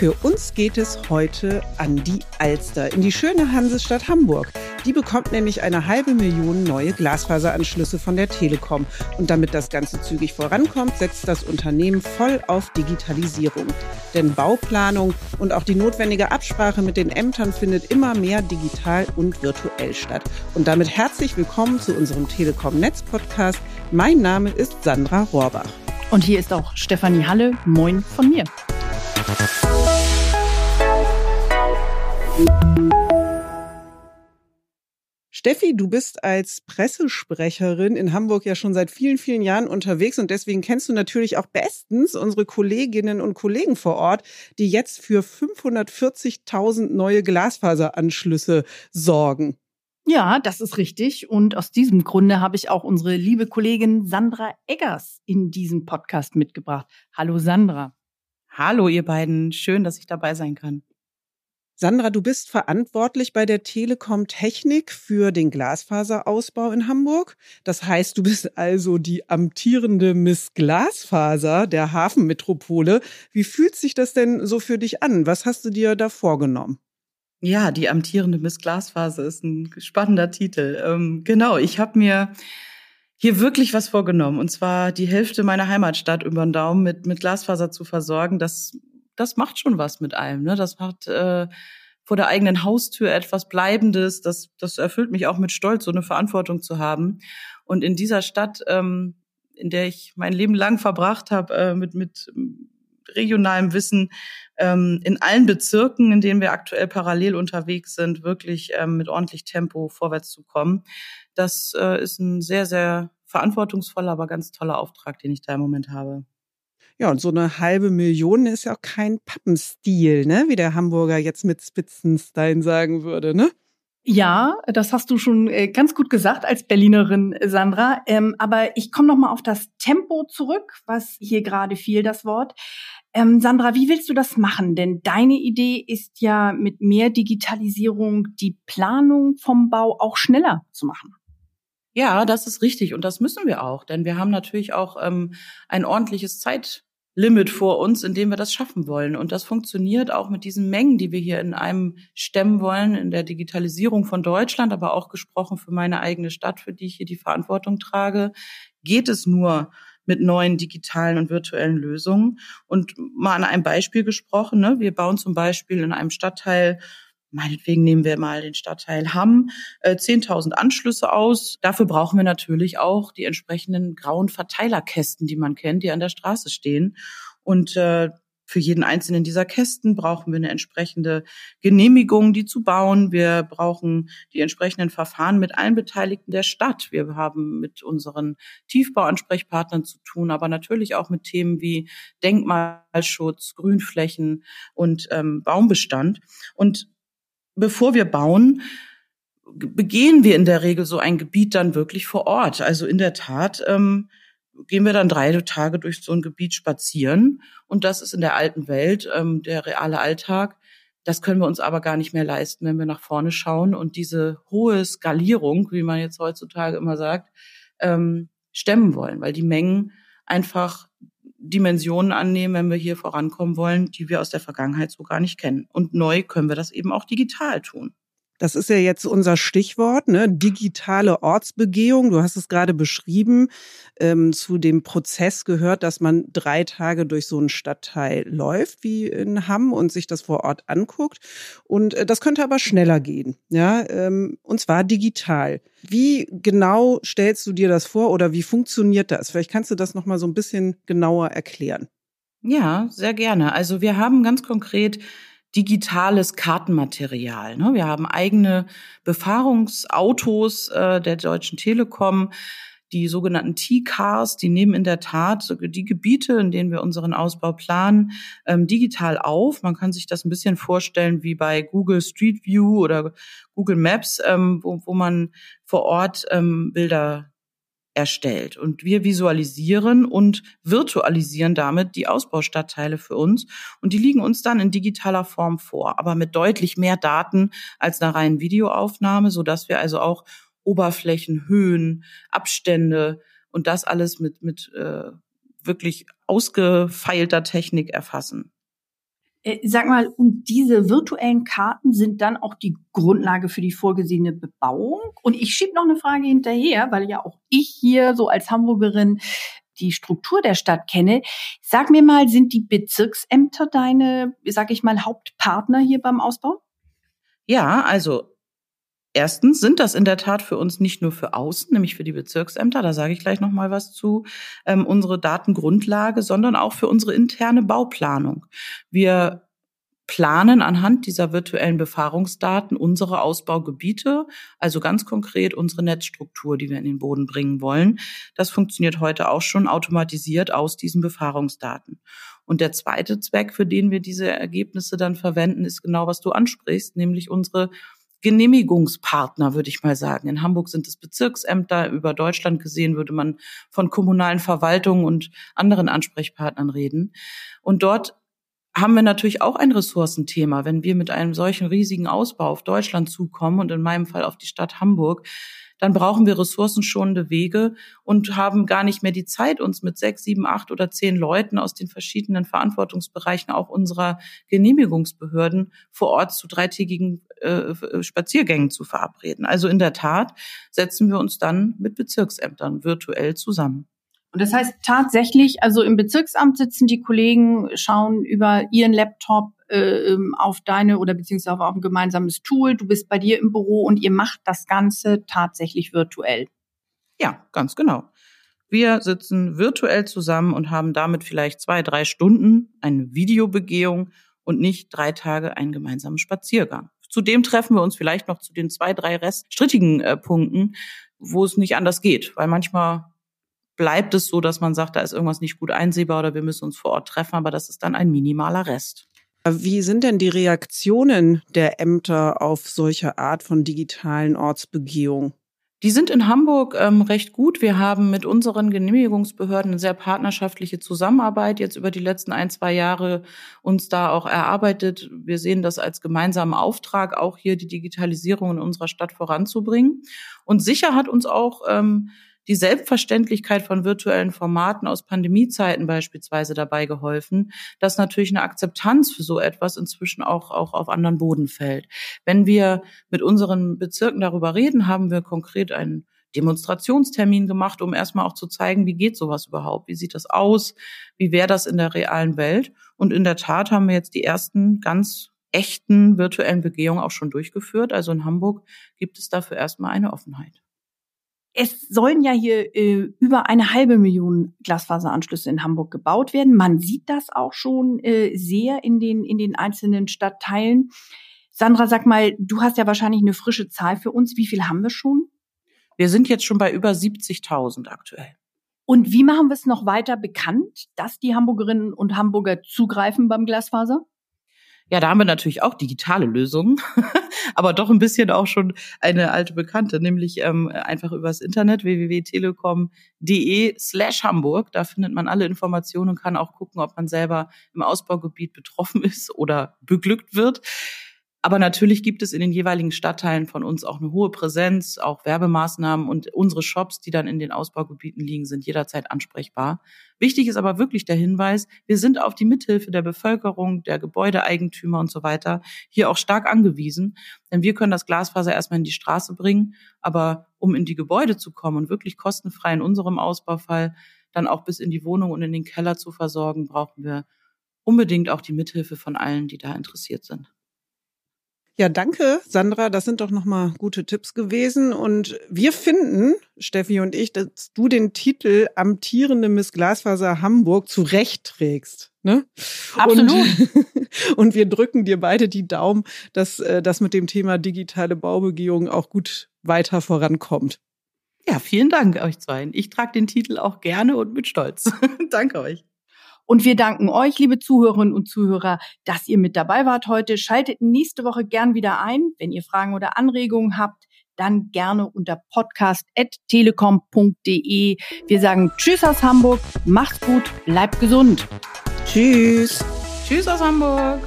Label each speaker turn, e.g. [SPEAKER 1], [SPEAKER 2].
[SPEAKER 1] Für uns geht es heute an die Alster, in die schöne Hansestadt Hamburg. Die bekommt nämlich eine halbe Million neue Glasfaseranschlüsse von der Telekom. Und damit das Ganze zügig vorankommt, setzt das Unternehmen voll auf Digitalisierung. Denn Bauplanung und auch die notwendige Absprache mit den Ämtern findet immer mehr digital und virtuell statt. Und damit herzlich willkommen zu unserem Telekom Netz Podcast. Mein Name ist Sandra Rohrbach.
[SPEAKER 2] Und hier ist auch Stefanie Halle. Moin von mir.
[SPEAKER 1] Steffi, du bist als Pressesprecherin in Hamburg ja schon seit vielen, vielen Jahren unterwegs und deswegen kennst du natürlich auch bestens unsere Kolleginnen und Kollegen vor Ort, die jetzt für 540.000 neue Glasfaseranschlüsse sorgen.
[SPEAKER 2] Ja, das ist richtig. Und aus diesem Grunde habe ich auch unsere liebe Kollegin Sandra Eggers in diesem Podcast mitgebracht. Hallo Sandra.
[SPEAKER 3] Hallo ihr beiden, schön, dass ich dabei sein kann.
[SPEAKER 1] Sandra, du bist verantwortlich bei der Telekom Technik für den Glasfaserausbau in Hamburg. Das heißt, du bist also die amtierende Miss Glasfaser der Hafenmetropole. Wie fühlt sich das denn so für dich an? Was hast du dir da vorgenommen?
[SPEAKER 3] Ja, die amtierende Miss Glasfaser ist ein spannender Titel. Ähm, genau, ich habe mir hier wirklich was vorgenommen. Und zwar die Hälfte meiner Heimatstadt über den Daumen mit, mit Glasfaser zu versorgen. Das das macht schon was mit einem. Ne? Das macht äh, vor der eigenen Haustür etwas Bleibendes. Das, das erfüllt mich auch mit Stolz, so eine Verantwortung zu haben. Und in dieser Stadt, ähm, in der ich mein Leben lang verbracht habe, äh, mit, mit regionalem Wissen, ähm, in allen Bezirken, in denen wir aktuell parallel unterwegs sind, wirklich ähm, mit ordentlich Tempo vorwärts zu kommen. Das äh, ist ein sehr, sehr verantwortungsvoller, aber ganz toller Auftrag, den ich da im Moment habe.
[SPEAKER 1] Ja, und so eine halbe Million ist ja auch kein Pappenstil, ne? Wie der Hamburger jetzt mit Spitzenstein sagen würde, ne?
[SPEAKER 2] Ja, das hast du schon äh, ganz gut gesagt als Berlinerin, Sandra. Ähm, aber ich komme noch mal auf das Tempo zurück, was hier gerade fiel, das Wort. Ähm, Sandra, wie willst du das machen? Denn deine Idee ist ja mit mehr Digitalisierung die Planung vom Bau auch schneller zu machen.
[SPEAKER 3] Ja, das ist richtig und das müssen wir auch, denn wir haben natürlich auch ähm, ein ordentliches Zeit Limit vor uns, in dem wir das schaffen wollen. Und das funktioniert auch mit diesen Mengen, die wir hier in einem stemmen wollen, in der Digitalisierung von Deutschland, aber auch gesprochen für meine eigene Stadt, für die ich hier die Verantwortung trage, geht es nur mit neuen digitalen und virtuellen Lösungen. Und mal an einem Beispiel gesprochen, ne? wir bauen zum Beispiel in einem Stadtteil meinetwegen nehmen wir mal den Stadtteil Hamm, äh, 10.000 Anschlüsse aus. Dafür brauchen wir natürlich auch die entsprechenden grauen Verteilerkästen, die man kennt, die an der Straße stehen. Und äh, für jeden einzelnen dieser Kästen brauchen wir eine entsprechende Genehmigung, die zu bauen. Wir brauchen die entsprechenden Verfahren mit allen Beteiligten der Stadt. Wir haben mit unseren Tiefbauansprechpartnern zu tun, aber natürlich auch mit Themen wie Denkmalschutz, Grünflächen und ähm, Baumbestand. Und bevor wir bauen, begehen wir in der Regel so ein Gebiet dann wirklich vor Ort. Also in der Tat ähm, gehen wir dann drei Tage durch so ein Gebiet spazieren. Und das ist in der alten Welt ähm, der reale Alltag. Das können wir uns aber gar nicht mehr leisten, wenn wir nach vorne schauen und diese hohe Skalierung, wie man jetzt heutzutage immer sagt, ähm, stemmen wollen, weil die Mengen einfach Dimensionen annehmen, wenn wir hier vorankommen wollen, die wir aus der Vergangenheit so gar nicht kennen. Und neu können wir das eben auch digital tun.
[SPEAKER 1] Das ist ja jetzt unser Stichwort, ne? digitale Ortsbegehung. Du hast es gerade beschrieben. Ähm, zu dem Prozess gehört, dass man drei Tage durch so einen Stadtteil läuft, wie in Hamm, und sich das vor Ort anguckt. Und äh, das könnte aber schneller gehen, ja, ähm, und zwar digital. Wie genau stellst du dir das vor oder wie funktioniert das? Vielleicht kannst du das noch mal so ein bisschen genauer erklären.
[SPEAKER 3] Ja, sehr gerne. Also wir haben ganz konkret digitales Kartenmaterial. Ne? Wir haben eigene Befahrungsautos äh, der Deutschen Telekom, die sogenannten T-Cars, die nehmen in der Tat die Gebiete, in denen wir unseren Ausbau planen, ähm, digital auf. Man kann sich das ein bisschen vorstellen wie bei Google Street View oder Google Maps, ähm, wo, man vor Ort ähm, Bilder erstellt. Und wir visualisieren und virtualisieren damit die Ausbaustadtteile für uns. Und die liegen uns dann in digitaler Form vor, aber mit deutlich mehr Daten als einer reinen Videoaufnahme, so dass wir also auch Oberflächen, Höhen, Abstände und das alles mit, mit äh, wirklich ausgefeilter Technik erfassen.
[SPEAKER 2] Äh, sag mal, und diese virtuellen Karten sind dann auch die Grundlage für die vorgesehene Bebauung? Und ich schiebe noch eine Frage hinterher, weil ja auch ich hier so als Hamburgerin die Struktur der Stadt kenne. Sag mir mal, sind die Bezirksämter deine, sag ich mal, Hauptpartner hier beim Ausbau?
[SPEAKER 3] Ja, also Erstens sind das in der Tat für uns nicht nur für außen, nämlich für die Bezirksämter, da sage ich gleich noch mal was zu, ähm, unsere Datengrundlage, sondern auch für unsere interne Bauplanung. Wir planen anhand dieser virtuellen Befahrungsdaten unsere Ausbaugebiete, also ganz konkret unsere Netzstruktur, die wir in den Boden bringen wollen. Das funktioniert heute auch schon automatisiert aus diesen Befahrungsdaten. Und der zweite Zweck, für den wir diese Ergebnisse dann verwenden, ist genau, was du ansprichst, nämlich unsere Genehmigungspartner, würde ich mal sagen. In Hamburg sind es Bezirksämter. Über Deutschland gesehen würde man von kommunalen Verwaltungen und anderen Ansprechpartnern reden. Und dort haben wir natürlich auch ein Ressourcenthema, wenn wir mit einem solchen riesigen Ausbau auf Deutschland zukommen und in meinem Fall auf die Stadt Hamburg, dann brauchen wir ressourcenschonende Wege und haben gar nicht mehr die Zeit, uns mit sechs, sieben, acht oder zehn Leuten aus den verschiedenen Verantwortungsbereichen auch unserer Genehmigungsbehörden vor Ort zu dreitägigen äh, Spaziergängen zu verabreden. Also in der Tat setzen wir uns dann mit Bezirksämtern virtuell zusammen.
[SPEAKER 2] Und das heißt tatsächlich, also im Bezirksamt sitzen die Kollegen, schauen über ihren Laptop äh, ähm, auf deine oder beziehungsweise auf ein gemeinsames Tool. Du bist bei dir im Büro und ihr macht das Ganze tatsächlich virtuell.
[SPEAKER 3] Ja, ganz genau. Wir sitzen virtuell zusammen und haben damit vielleicht zwei, drei Stunden eine Videobegehung und nicht drei Tage einen gemeinsamen Spaziergang. Zudem treffen wir uns vielleicht noch zu den zwei, drei reststrittigen äh, Punkten, wo es nicht anders geht, weil manchmal bleibt es so, dass man sagt, da ist irgendwas nicht gut einsehbar oder wir müssen uns vor Ort treffen, aber das ist dann ein minimaler Rest.
[SPEAKER 1] Wie sind denn die Reaktionen der Ämter auf solche Art von digitalen Ortsbegehung?
[SPEAKER 3] Die sind in Hamburg ähm, recht gut. Wir haben mit unseren Genehmigungsbehörden eine sehr partnerschaftliche Zusammenarbeit jetzt über die letzten ein, zwei Jahre uns da auch erarbeitet. Wir sehen das als gemeinsamen Auftrag, auch hier die Digitalisierung in unserer Stadt voranzubringen. Und sicher hat uns auch ähm, die Selbstverständlichkeit von virtuellen Formaten aus Pandemiezeiten beispielsweise dabei geholfen, dass natürlich eine Akzeptanz für so etwas inzwischen auch, auch auf anderen Boden fällt. Wenn wir mit unseren Bezirken darüber reden, haben wir konkret einen Demonstrationstermin gemacht, um erstmal auch zu zeigen, wie geht sowas überhaupt? Wie sieht das aus? Wie wäre das in der realen Welt? Und in der Tat haben wir jetzt die ersten ganz echten virtuellen Begehungen auch schon durchgeführt. Also in Hamburg gibt es dafür erstmal eine Offenheit.
[SPEAKER 2] Es sollen ja hier äh, über eine halbe Million Glasfaseranschlüsse in Hamburg gebaut werden. Man sieht das auch schon äh, sehr in den, in den einzelnen Stadtteilen. Sandra, sag mal, du hast ja wahrscheinlich eine frische Zahl für uns. Wie viel haben wir schon?
[SPEAKER 3] Wir sind jetzt schon bei über 70.000 aktuell.
[SPEAKER 2] Und wie machen wir es noch weiter bekannt, dass die Hamburgerinnen und Hamburger zugreifen beim Glasfaser?
[SPEAKER 3] Ja, da haben wir natürlich auch digitale Lösungen, aber doch ein bisschen auch schon eine alte Bekannte, nämlich ähm, einfach übers Internet www.telekom.de slash Hamburg. Da findet man alle Informationen und kann auch gucken, ob man selber im Ausbaugebiet betroffen ist oder beglückt wird. Aber natürlich gibt es in den jeweiligen Stadtteilen von uns auch eine hohe Präsenz, auch Werbemaßnahmen und unsere Shops, die dann in den Ausbaugebieten liegen, sind jederzeit ansprechbar. Wichtig ist aber wirklich der Hinweis, wir sind auf die Mithilfe der Bevölkerung, der Gebäudeeigentümer und so weiter hier auch stark angewiesen. Denn wir können das Glasfaser erstmal in die Straße bringen, aber um in die Gebäude zu kommen und wirklich kostenfrei in unserem Ausbaufall dann auch bis in die Wohnung und in den Keller zu versorgen, brauchen wir unbedingt auch die Mithilfe von allen, die da interessiert sind.
[SPEAKER 1] Ja, danke, Sandra. Das sind doch nochmal gute Tipps gewesen. Und wir finden, Steffi und ich, dass du den Titel amtierende Miss Glasfaser Hamburg zurecht trägst. Ne?
[SPEAKER 2] Absolut.
[SPEAKER 1] Und, und, wir drücken dir beide die Daumen, dass äh, das mit dem Thema digitale Baubegehung auch gut weiter vorankommt.
[SPEAKER 3] Ja, vielen Dank euch zwei. Ich trage den Titel auch gerne und mit Stolz. Danke euch.
[SPEAKER 2] Und wir danken euch, liebe Zuhörerinnen und Zuhörer, dass ihr mit dabei wart heute. Schaltet nächste Woche gern wieder ein. Wenn ihr Fragen oder Anregungen habt, dann gerne unter podcast.telekom.de. Wir sagen Tschüss aus Hamburg, macht's gut, bleibt gesund.
[SPEAKER 3] Tschüss. Tschüss aus Hamburg.